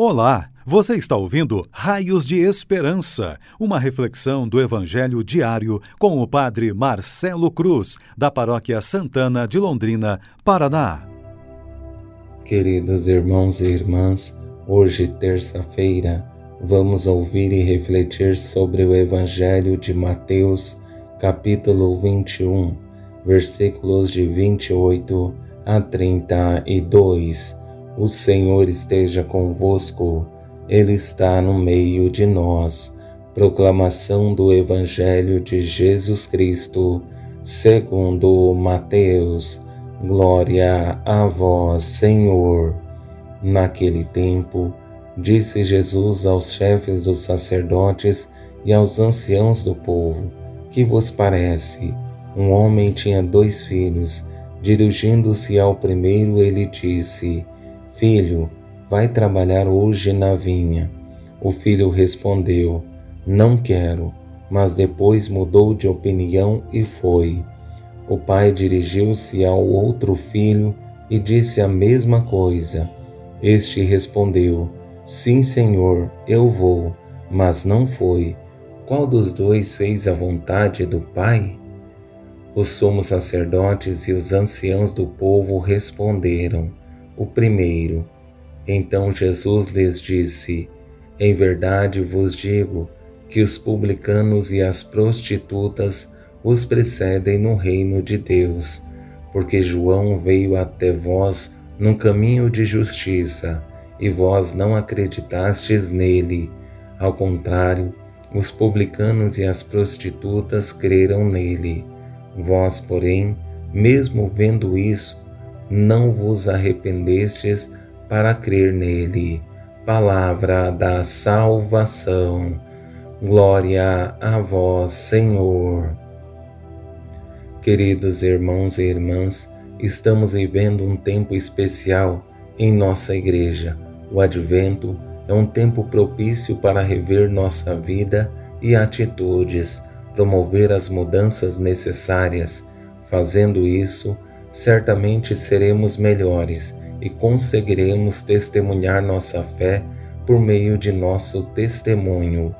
Olá, você está ouvindo Raios de Esperança, uma reflexão do Evangelho diário com o Padre Marcelo Cruz, da Paróquia Santana de Londrina, Paraná. Queridos irmãos e irmãs, hoje, terça-feira, vamos ouvir e refletir sobre o Evangelho de Mateus, capítulo 21, versículos de 28 a 32 o Senhor esteja convosco, Ele está no meio de nós. Proclamação do Evangelho de Jesus Cristo, segundo Mateus. Glória a vós, Senhor. Naquele tempo, disse Jesus aos chefes dos sacerdotes e aos anciãos do povo: Que vos parece? Um homem tinha dois filhos. Dirigindo-se ao primeiro, ele disse: Filho, vai trabalhar hoje na vinha. O filho respondeu: Não quero, mas depois mudou de opinião e foi. O pai dirigiu-se ao outro filho e disse a mesma coisa. Este respondeu: Sim, senhor, eu vou, mas não foi. Qual dos dois fez a vontade do pai? Os sumos sacerdotes e os anciãos do povo responderam: o primeiro. Então Jesus lhes disse: Em verdade vos digo que os publicanos e as prostitutas vos precedem no reino de Deus, porque João veio até vós num caminho de justiça, e vós não acreditastes nele. Ao contrário, os publicanos e as prostitutas creram nele. Vós, porém, mesmo vendo isso, não vos arrependestes para crer nele. Palavra da salvação. Glória a vós, Senhor. Queridos irmãos e irmãs, estamos vivendo um tempo especial em nossa igreja. O Advento é um tempo propício para rever nossa vida e atitudes, promover as mudanças necessárias. Fazendo isso, certamente seremos melhores e conseguiremos testemunhar nossa fé por meio de nosso testemunho.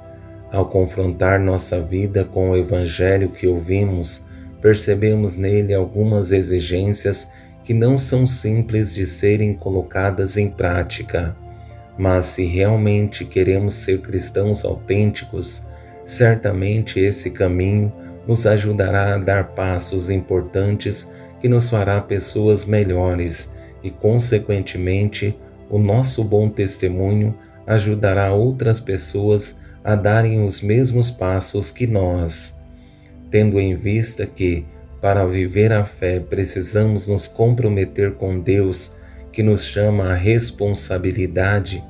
Ao confrontar nossa vida com o Evangelho que ouvimos, percebemos nele algumas exigências que não são simples de serem colocadas em prática. Mas se realmente queremos ser cristãos autênticos, certamente esse caminho nos ajudará a dar passos importantes que nos fará pessoas melhores e, consequentemente, o nosso bom testemunho ajudará outras pessoas a darem os mesmos passos que nós. Tendo em vista que, para viver a fé, precisamos nos comprometer com Deus, que nos chama à responsabilidade,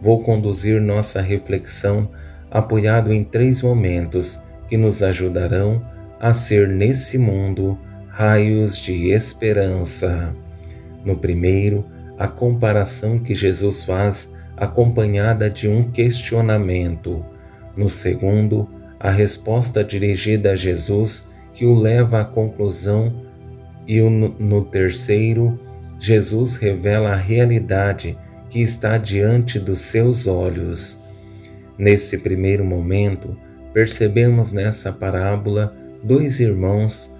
vou conduzir nossa reflexão apoiado em três momentos que nos ajudarão a ser nesse mundo raios de esperança. No primeiro, a comparação que Jesus faz acompanhada de um questionamento. No segundo, a resposta dirigida a Jesus que o leva à conclusão. E no terceiro, Jesus revela a realidade que está diante dos seus olhos. Nesse primeiro momento, percebemos nessa parábola dois irmãos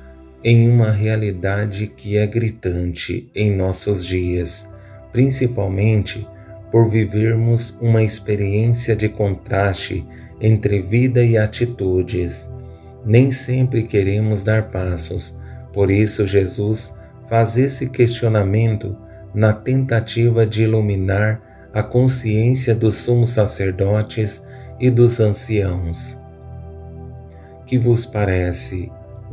em uma realidade que é gritante em nossos dias, principalmente por vivermos uma experiência de contraste entre vida e atitudes. Nem sempre queremos dar passos, por isso Jesus faz esse questionamento na tentativa de iluminar a consciência dos sumos sacerdotes e dos anciãos. Que vos parece?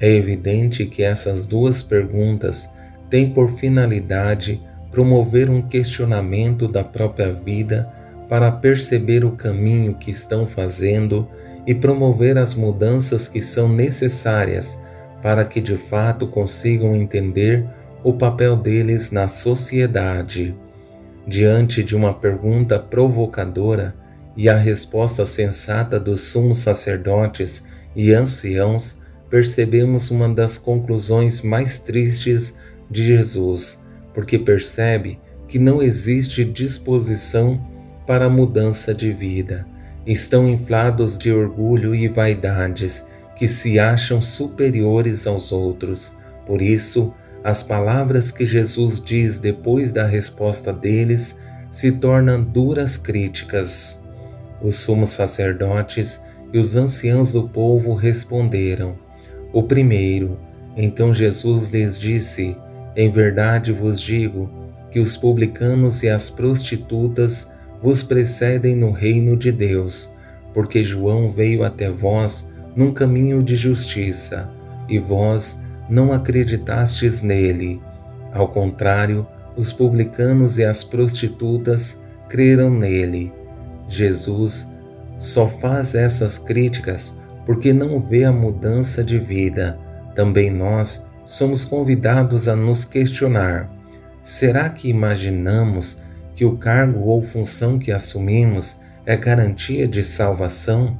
É evidente que essas duas perguntas têm por finalidade promover um questionamento da própria vida para perceber o caminho que estão fazendo e promover as mudanças que são necessárias para que de fato consigam entender o papel deles na sociedade. Diante de uma pergunta provocadora e a resposta sensata dos sumos sacerdotes e anciãos, percebemos uma das conclusões mais tristes de Jesus, porque percebe que não existe disposição para a mudança de vida. Estão inflados de orgulho e vaidades que se acham superiores aos outros. Por isso, as palavras que Jesus diz depois da resposta deles se tornam duras críticas. Os sumos sacerdotes e os anciãos do povo responderam: O primeiro. Então Jesus lhes disse: Em verdade vos digo que os publicanos e as prostitutas vos precedem no reino de Deus, porque João veio até vós num caminho de justiça, e vós não acreditastes nele. Ao contrário, os publicanos e as prostitutas creram nele. Jesus só faz essas críticas porque não vê a mudança de vida. Também nós somos convidados a nos questionar: será que imaginamos que o cargo ou função que assumimos é garantia de salvação?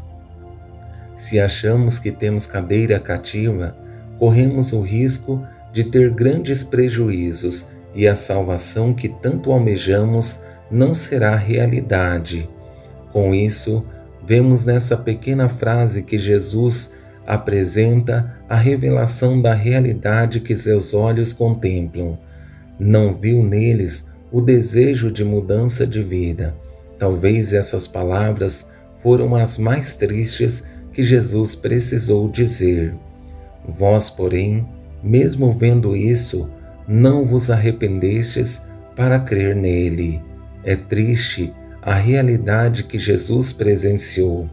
Se achamos que temos cadeira cativa, corremos o risco de ter grandes prejuízos e a salvação que tanto almejamos não será realidade. Com isso, vemos nessa pequena frase que Jesus apresenta a revelação da realidade que seus olhos contemplam. Não viu neles o desejo de mudança de vida. Talvez essas palavras foram as mais tristes que Jesus precisou dizer. Vós, porém, mesmo vendo isso, não vos arrependestes para crer nele. É triste a realidade que Jesus presenciou.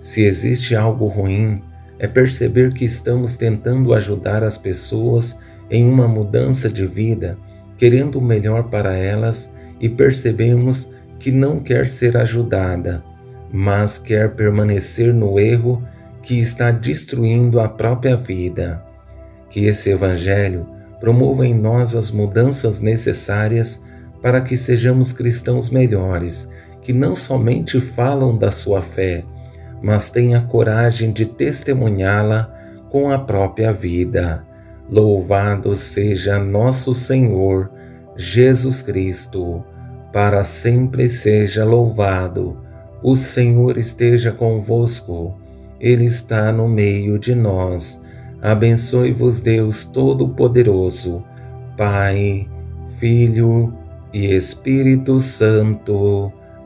Se existe algo ruim, é perceber que estamos tentando ajudar as pessoas em uma mudança de vida, querendo o melhor para elas e percebemos que não quer ser ajudada mas quer permanecer no erro que está destruindo a própria vida. Que esse Evangelho promova em nós as mudanças necessárias para que sejamos cristãos melhores, que não somente falam da sua fé, mas têm a coragem de testemunhá-la com a própria vida. Louvado seja nosso Senhor Jesus Cristo, para sempre seja louvado o Senhor esteja convosco, Ele está no meio de nós. Abençoe-vos, Deus Todo-Poderoso, Pai, Filho e Espírito Santo.